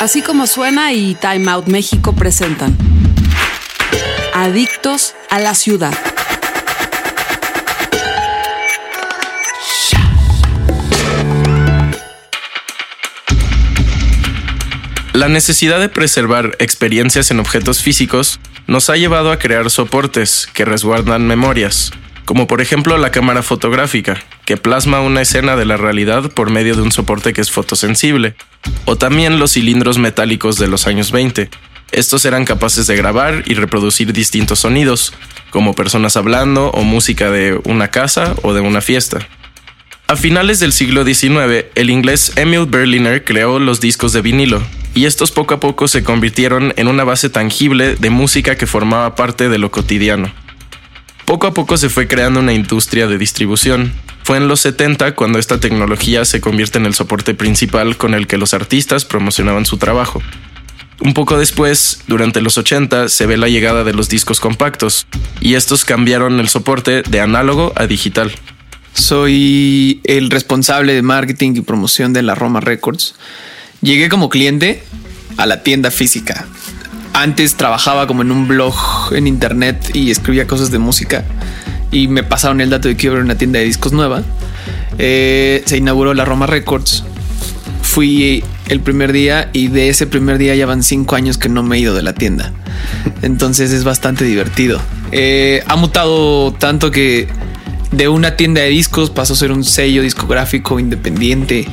Así como suena y Time Out México presentan Adictos a la Ciudad. La necesidad de preservar experiencias en objetos físicos nos ha llevado a crear soportes que resguardan memorias, como por ejemplo la cámara fotográfica, que plasma una escena de la realidad por medio de un soporte que es fotosensible, o también los cilindros metálicos de los años 20. Estos eran capaces de grabar y reproducir distintos sonidos, como personas hablando o música de una casa o de una fiesta. A finales del siglo XIX, el inglés Emil Berliner creó los discos de vinilo, y estos poco a poco se convirtieron en una base tangible de música que formaba parte de lo cotidiano. Poco a poco se fue creando una industria de distribución. Fue en los 70 cuando esta tecnología se convierte en el soporte principal con el que los artistas promocionaban su trabajo. Un poco después, durante los 80, se ve la llegada de los discos compactos, y estos cambiaron el soporte de análogo a digital. Soy el responsable de marketing y promoción de la Roma Records. Llegué como cliente a la tienda física, antes trabajaba como en un blog en internet y escribía cosas de música y me pasaron el dato de que iba a una tienda de discos nueva. Eh, se inauguró la Roma Records. Fui el primer día y de ese primer día ya van cinco años que no me he ido de la tienda. Entonces es bastante divertido. Eh, ha mutado tanto que de una tienda de discos pasó a ser un sello discográfico independiente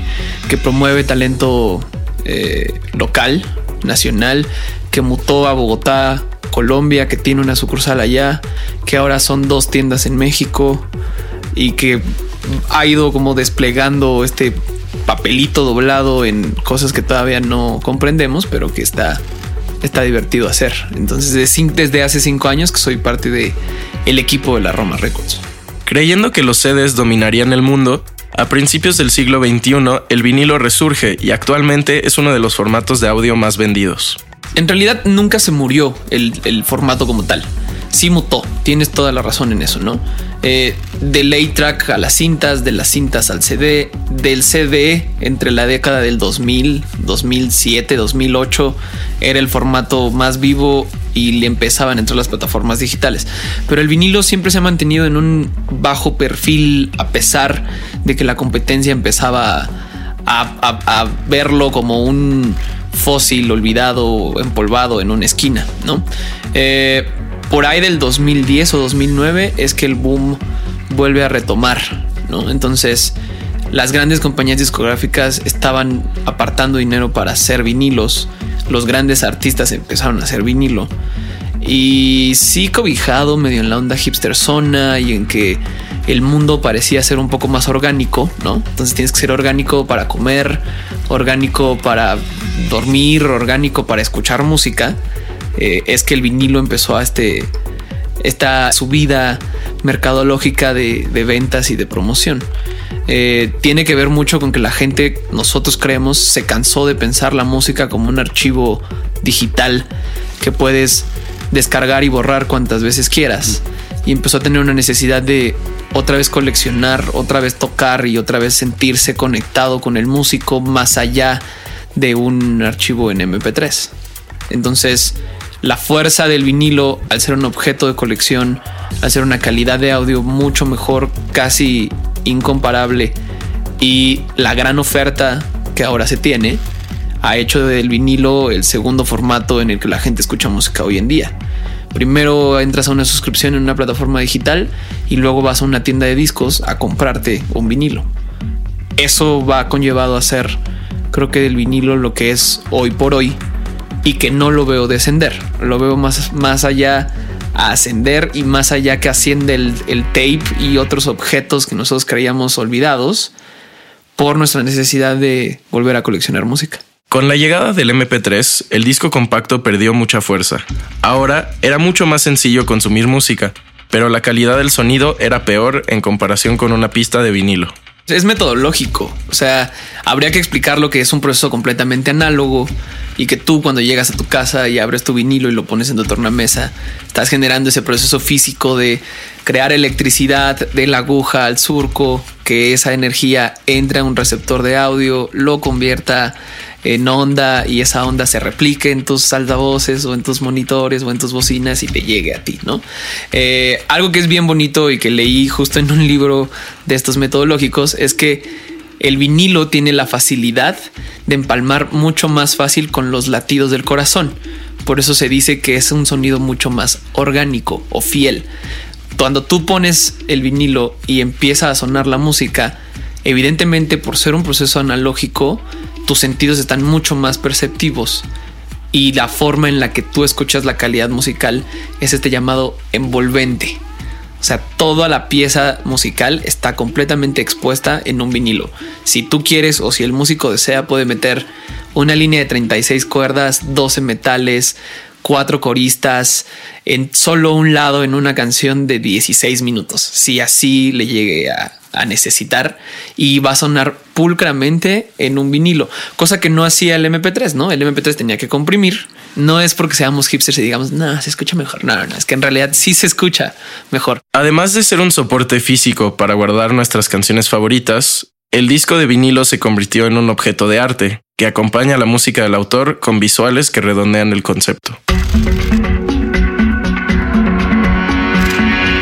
que promueve talento eh, local, nacional que mutó a Bogotá, Colombia, que tiene una sucursal allá, que ahora son dos tiendas en México y que ha ido como desplegando este papelito doblado en cosas que todavía no comprendemos, pero que está, está divertido hacer. Entonces, desde hace cinco años que soy parte de el equipo de la Roma Records. Creyendo que los CDs dominarían el mundo, a principios del siglo XXI el vinilo resurge y actualmente es uno de los formatos de audio más vendidos. En realidad nunca se murió el, formato como tal. Sí mutó, tienes toda la razón en eso, ¿no? Eh, del A-Track a las cintas, de las cintas al CD, del CD entre la década del 2000, 2007, 2008, era el formato más vivo y le empezaban entre las plataformas digitales. Pero el vinilo siempre se ha mantenido en un bajo perfil a pesar de que la competencia empezaba a verlo como un fósil, olvidado, empolvado en una esquina, ¿no? Eh, por ahí del 2010 o 2009 es que el boom vuelve a retomar, ¿no? Entonces, las grandes compañías discográficas estaban apartando dinero para hacer vinilos, los grandes artistas empezaron a hacer vinilo. Y sí cobijado medio en la onda hipster zona y en que el mundo parecía ser un poco más orgánico, ¿no? Entonces tienes que ser orgánico para comer, orgánico para dormir, orgánico para escuchar música. Eh, es que el vinilo empezó a este, esta subida mercadológica de, ventas y de promoción. Eh, tiene que ver mucho con que la gente, nosotros creemos, se cansó de pensar la música como un archivo digital que puedes descargar y borrar cuantas veces quieras. Y empezó a tener una necesidad de otra vez coleccionar, otra vez tocar y otra vez sentirse conectado con el músico más allá de un archivo en MP3. Entonces, la fuerza del vinilo, al ser un objeto de colección, al ser una calidad de audio mucho mejor, casi incomparable, y la gran oferta que ahora se tiene, ha hecho del vinilo el segundo formato en el que la gente escucha música hoy en día. Primero entras a una suscripción en una plataforma digital y luego vas a una tienda de discos a comprarte un vinilo. Eso va conllevado a ser, creo que del vinilo lo que es hoy por hoy y que no lo veo descender. Lo veo más, más allá a ascender y más allá que asciende el, el tape y otros objetos que nosotros creíamos olvidados por nuestra necesidad de volver a coleccionar música. Con la llegada del MP3, el disco compacto perdió mucha fuerza. Ahora era mucho más sencillo consumir música, pero la calidad del sonido era peor en comparación con una pista de vinilo. Es metodológico, o sea, habría que explicar lo que es un proceso completamente análogo y que tú cuando llegas a tu casa y abres tu vinilo y lo pones en tu tornamesa, estás generando ese proceso físico de crear electricidad de la aguja al surco, que esa energía entre a un receptor de audio, lo convierta en onda y esa onda se replique en tus altavoces o en tus monitores o en tus bocinas y te llegue a ti, ¿no? Eh, algo que es bien bonito y que leí justo en un libro de estos metodológicos es que el vinilo tiene la facilidad de empalmar mucho más fácil con los latidos del corazón. Por eso se dice que es un sonido mucho más orgánico o fiel. Cuando tú pones el vinilo y empieza a sonar la música, evidentemente por ser un proceso analógico, tus sentidos están mucho más perceptivos y la forma en la que tú escuchas la calidad musical es este llamado envolvente. O sea, toda la pieza musical está completamente expuesta en un vinilo. Si tú quieres o si el músico desea, puede meter una línea de 36 cuerdas, 12 metales, cuatro coristas en solo un lado en una canción de 16 minutos. Si así le llegue a, necesitar y va a sonar pulcramente en un vinilo, cosa que no hacía el MP3, ¿no? El MP3 tenía que comprimir. No es porque seamos hipsters y digamos, no, se escucha mejor. No, no, es que en realidad sí se escucha mejor. Además de ser un soporte físico para guardar nuestras canciones favoritas, el disco de vinilo se convirtió en un objeto de arte que acompaña la música del autor con visuales que redondean el concepto.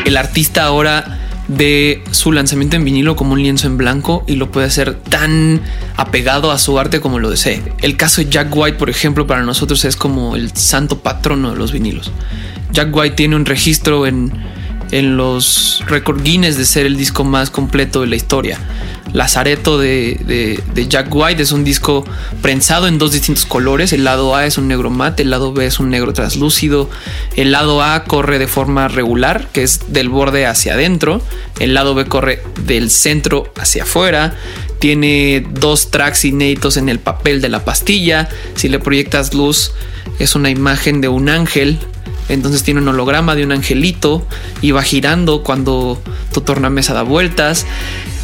El artista ahora ve su lanzamiento en vinilo como un lienzo en blanco y lo puede hacer tan apegado a su arte como lo desee. El caso de Jack White, por ejemplo, para nosotros es como el santo patrono de los vinilos. Jack White tiene un registro en, en los Record Guinness de ser el disco más completo de la historia. Lazareto de, de, Jack White es un disco prensado en dos distintos colores. El lado A es un negro mate, el lado B es un negro translúcido. El lado A corre de forma regular, que es del borde hacia adentro. El lado B corre del centro hacia afuera. Tiene dos tracks inéditos en el papel de la pastilla. Si le proyectas luz, es una imagen de un ángel entonces tiene un holograma de un angelito y va girando cuando tu tornamesa da vueltas.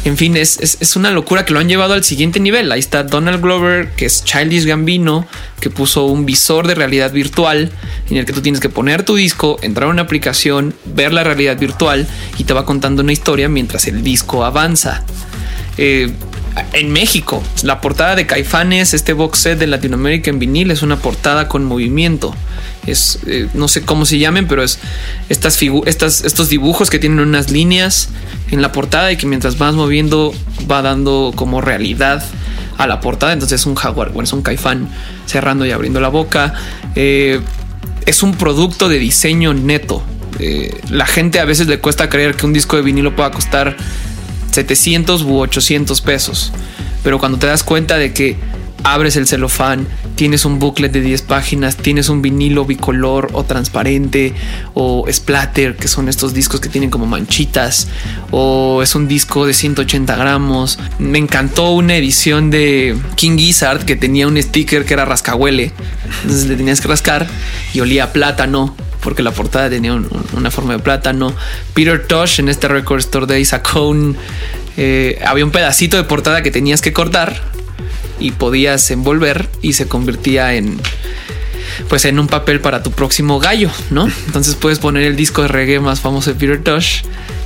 En fin, es, una locura que lo han llevado al siguiente nivel. Ahí está Donald Glover, que es Childish Gambino, que puso un visor de realidad virtual en el que tú tienes que poner tu disco, entrar a una aplicación, ver la realidad virtual y te va contando una historia mientras el disco avanza. Eh, en México, la portada de Caifanes, este box set de Latinoamérica en vinil, es una portada con movimiento. Es, eh, no sé cómo se llamen, pero es estas, estas estos dibujos que tienen unas líneas en la portada y que mientras vas moviendo va dando como realidad a la portada. Entonces es un jaguar, bueno, es un caifán cerrando y abriendo la boca. Eh, es un producto de diseño neto. Eh, la gente a veces le cuesta creer que un disco de vinilo pueda costar 700 u 800 pesos. Pero cuando te das cuenta de que abres el celofán, tienes un booklet de 10 páginas, tienes un vinilo bicolor o transparente o splatter, que son estos discos que tienen como manchitas, o es un disco de 180 gramos. Me encantó una edición de King Gizzard que tenía un sticker que era rascahuele, entonces le tenías que rascar y olía plátano porque la portada tenía una forma de plátano. Peter Tosh en este Record Store Day sacó un... Eh, había un pedacito de portada que tenías que cortar y podías envolver y se convertía en pues en un papel para tu próximo gallo, ¿no? Entonces puedes poner el disco de reggae más famoso de Peter Tosh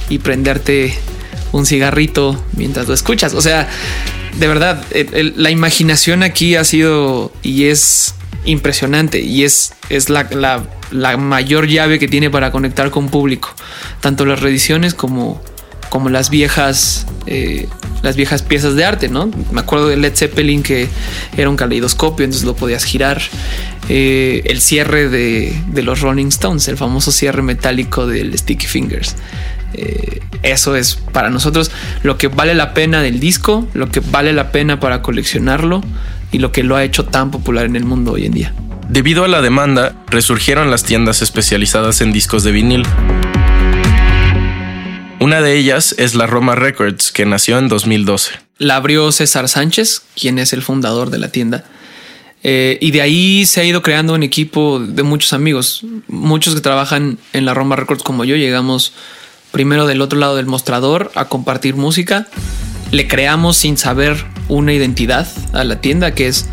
y prenderte un cigarrito mientras lo escuchas. O sea, de verdad, la imaginación aquí ha sido y es impresionante y es, es la, la, mayor llave que tiene para conectar con público, tanto las reediciones como, como las viejas eh, las viejas piezas de arte, ¿no? Me acuerdo de Led Zeppelin que era un caleidoscopio, entonces lo podías girar. Eh, el cierre de, los Rolling Stones, el famoso cierre metálico del Sticky Fingers. Eh, eso es para nosotros lo que vale la pena del disco, lo que vale la pena para coleccionarlo y lo que lo ha hecho tan popular en el mundo hoy en día. Debido a la demanda, resurgieron las tiendas especializadas en discos de vinil. Una de ellas es la Roma Records, que nació en 2012. La abrió César Sánchez, quien es el fundador de la tienda. Eh, y de ahí se ha ido creando un equipo de muchos amigos, muchos que trabajan en la Roma Records como yo. Llegamos primero del otro lado del mostrador a compartir música. Le creamos sin saber una identidad a la tienda que es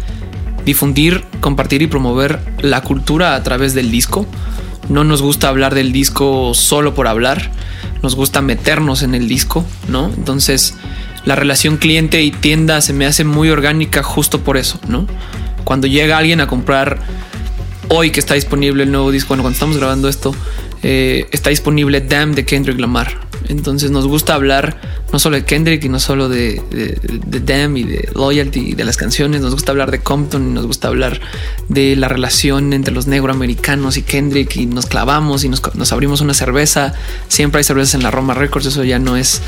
difundir, compartir y promover la cultura a través del disco. No nos gusta hablar del disco solo por hablar, nos gusta meternos en el disco, ¿no? Entonces, la relación cliente y tienda se me hace muy orgánica justo por eso, ¿no? Cuando llega alguien a comprar hoy que está disponible el nuevo disco, bueno, cuando estamos grabando esto, eh, está disponible Damn de Kendrick Lamar. Entonces nos gusta hablar no solo de Kendrick y no solo de, de, Damn y de Loyalty y de las canciones, nos gusta hablar de Compton y nos gusta hablar de la relación entre los negroamericanos y Kendrick y nos clavamos y nos, abrimos una cerveza. Siempre hay cervezas en la Roma Records, eso ya no es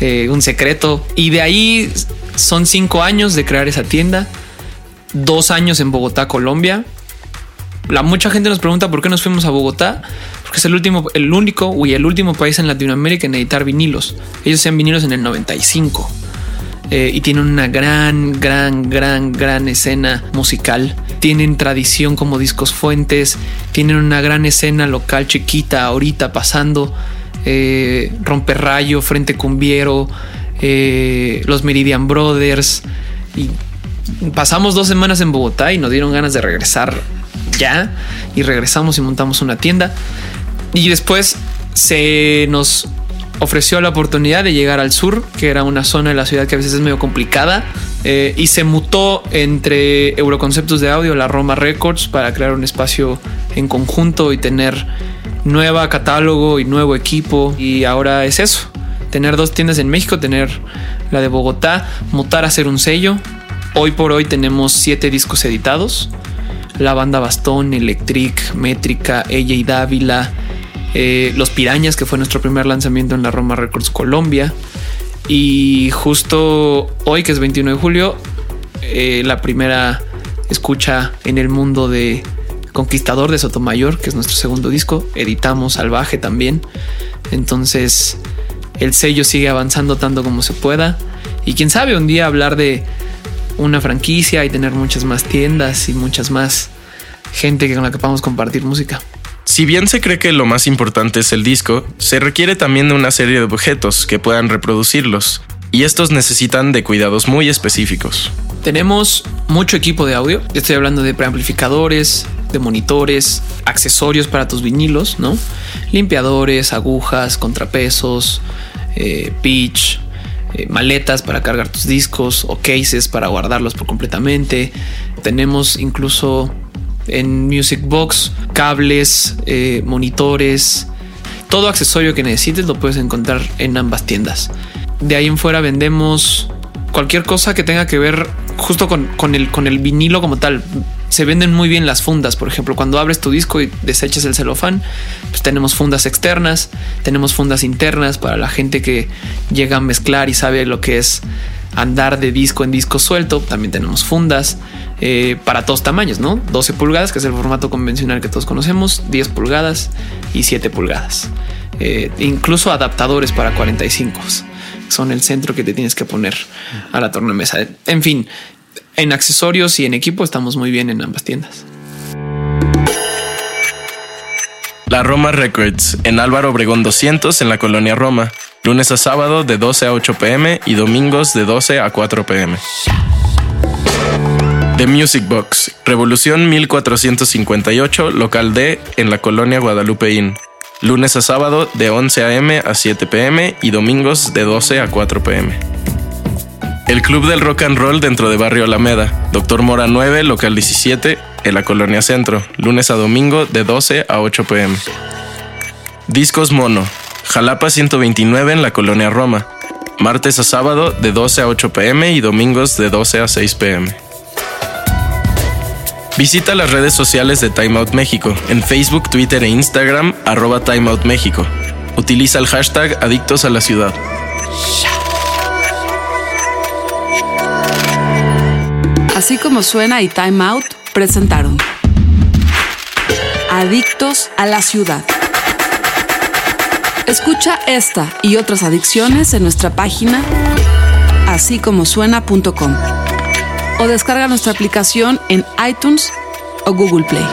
eh, un secreto. Y de ahí son cinco años de crear esa tienda, dos años en Bogotá, Colombia. La mucha gente nos pregunta por qué nos fuimos a Bogotá porque es el último, el único y el último país en Latinoamérica en editar vinilos. Ellos hacían vinilos en el 95 eh, y tienen una gran, gran, gran, gran escena musical. Tienen tradición como discos fuentes, tienen una gran escena local chiquita ahorita pasando. Eh, Romperrayo, Frente Cumbiero, eh, los Meridian Brothers. Y pasamos dos semanas en Bogotá y nos dieron ganas de regresar ya. Y regresamos y montamos una tienda. Y después se nos ofreció la oportunidad de llegar al sur, que era una zona de la ciudad que a veces es medio complicada, eh, y se mutó entre Euroconceptos de Audio, la Roma Records, para crear un espacio en conjunto y tener nueva catálogo y nuevo equipo. Y ahora es eso, tener dos tiendas en México, tener la de Bogotá, mutar a ser un sello. Hoy por hoy tenemos siete discos editados. La banda Bastón, Electric, Métrica, ella y Dávila, eh, Los Pirañas, que fue nuestro primer lanzamiento en la Roma Records Colombia. Y justo hoy, que es 21 de julio, eh, la primera escucha en el mundo de Conquistador de Sotomayor, que es nuestro segundo disco. Editamos Salvaje también. Entonces el sello sigue avanzando tanto como se pueda. Y quién sabe, un día hablar de una franquicia y tener muchas más tiendas y muchas más gente con la que podamos compartir música. Si bien se cree que lo más importante es el disco, se requiere también de una serie de objetos que puedan reproducirlos, y estos necesitan de cuidados muy específicos. Tenemos mucho equipo de audio, estoy hablando de preamplificadores, de monitores, accesorios para tus vinilos, ¿no? Limpiadores, agujas, contrapesos, eh, pitch, eh, maletas para cargar tus discos o cases para guardarlos por completamente. Tenemos incluso en Music Box, cables, eh, monitores, todo accesorio que necesites lo puedes encontrar en ambas tiendas. De ahí en fuera vendemos cualquier cosa que tenga que ver justo con, el, con el vinilo como tal. Se venden muy bien las fundas, por ejemplo, cuando abres tu disco y desechas el celofán, pues tenemos fundas externas, tenemos fundas internas para la gente que llega a mezclar y sabe lo que es andar de disco en disco suelto. También tenemos fundas eh, para todos tamaños, ¿no? 12 pulgadas, que es el formato convencional que todos conocemos, 10 pulgadas y 7 pulgadas. Eh, incluso adaptadores para 45 son el centro que te tienes que poner a la tornamesa. En fin, en accesorios y en equipo estamos muy bien en ambas tiendas. La Roma Records, en Álvaro Obregón 200, en la colonia Roma lunes a sábado de 12 a 8 pm y domingos de 12 a 4 pm. The Music Box, Revolución 1458, local D, en la colonia Guadalupe Inn. Lunes a sábado de 11 am a 7 pm y domingos de 12 a 4 pm. El Club del Rock and Roll dentro de Barrio Alameda, Doctor Mora 9, local 17, en la colonia Centro, lunes a domingo de 12 a 8 pm. Discos Mono, Jalapa 129 en la colonia Roma, martes a sábado de 12 a 8 pm y domingos de 12 a 6 pm. Visita las redes sociales de Time Out México en Facebook, Twitter e Instagram arroba Time Out México. Utiliza el hashtag Adictos a la Ciudad. Así como suena y Time Out presentaron Adictos a la Ciudad. Escucha esta y otras adicciones en nuestra página así como suena.com. o descarga nuestra aplicación en iTunes o Google Play.